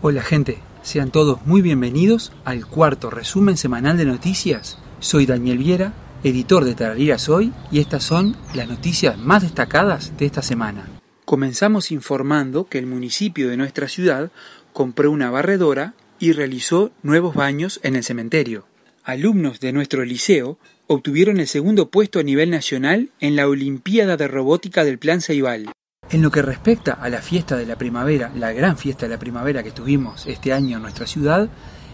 Hola gente, sean todos muy bienvenidos al cuarto resumen semanal de noticias. Soy Daniel Viera, editor de Tarariras Hoy, y estas son las noticias más destacadas de esta semana. Comenzamos informando que el municipio de nuestra ciudad compró una barredora y realizó nuevos baños en el cementerio. Alumnos de nuestro liceo obtuvieron el segundo puesto a nivel nacional en la Olimpiada de Robótica del Plan Ceibal. En lo que respecta a la fiesta de la primavera, la gran fiesta de la primavera que tuvimos este año en nuestra ciudad,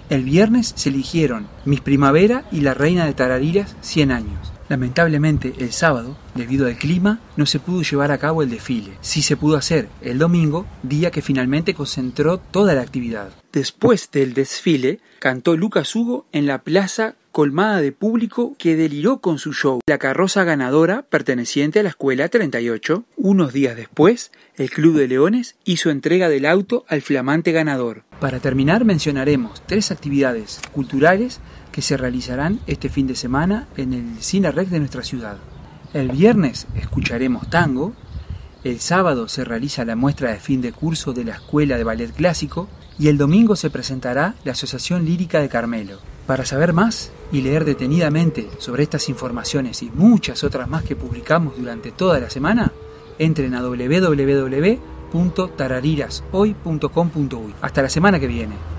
el viernes se eligieron Miss Primavera y la Reina de Tarariras 100 años. Lamentablemente el sábado, debido al clima, no se pudo llevar a cabo el desfile. Sí se pudo hacer el domingo, día que finalmente concentró toda la actividad. Después del desfile, cantó Lucas Hugo en la plaza colmada de público que deliró con su show. La carroza ganadora, perteneciente a la Escuela 38, unos días después, el Club de Leones hizo entrega del auto al flamante ganador. Para terminar, mencionaremos tres actividades culturales que se realizarán este fin de semana en el Cine Rex de nuestra ciudad. El viernes escucharemos tango, el sábado se realiza la muestra de fin de curso de la Escuela de Ballet Clásico y el domingo se presentará la Asociación Lírica de Carmelo. Para saber más y leer detenidamente sobre estas informaciones y muchas otras más que publicamos durante toda la semana, entren a www.tararirashoy.com.uy. Hasta la semana que viene.